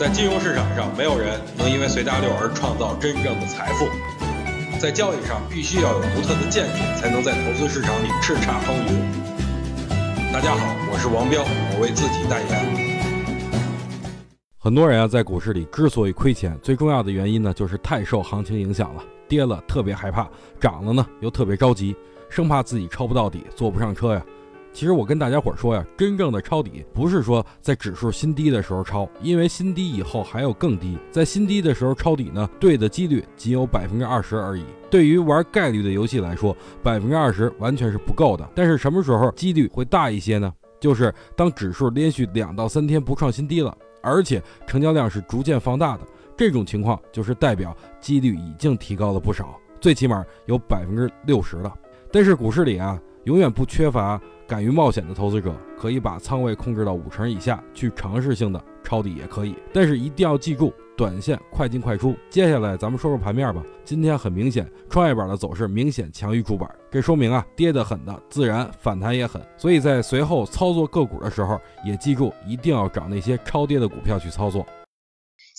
在金融市场上，没有人能因为随大流而创造真正的财富。在交易上，必须要有独特的见解，才能在投资市场里叱咤风云。大家好，我是王彪，我为自己代言。很多人啊，在股市里之所以亏钱，最重要的原因呢，就是太受行情影响了，跌了特别害怕，涨了呢又特别着急，生怕自己抄不到底，坐不上车呀。其实我跟大家伙儿说呀，真正的抄底不是说在指数新低的时候抄，因为新低以后还有更低。在新低的时候抄底呢，对的几率仅有百分之二十而已。对于玩概率的游戏来说，百分之二十完全是不够的。但是什么时候几率会大一些呢？就是当指数连续两到三天不创新低了，而且成交量是逐渐放大的，这种情况就是代表几率已经提高了不少，最起码有百分之六十了。但是股市里啊，永远不缺乏。敢于冒险的投资者可以把仓位控制到五成以下，去尝试性的抄底也可以，但是一定要记住，短线快进快出。接下来咱们说说盘面吧。今天很明显，创业板的走势明显强于主板，这说明啊，跌得狠的自然反弹也狠。所以在随后操作个股的时候，也记住一定要找那些超跌的股票去操作。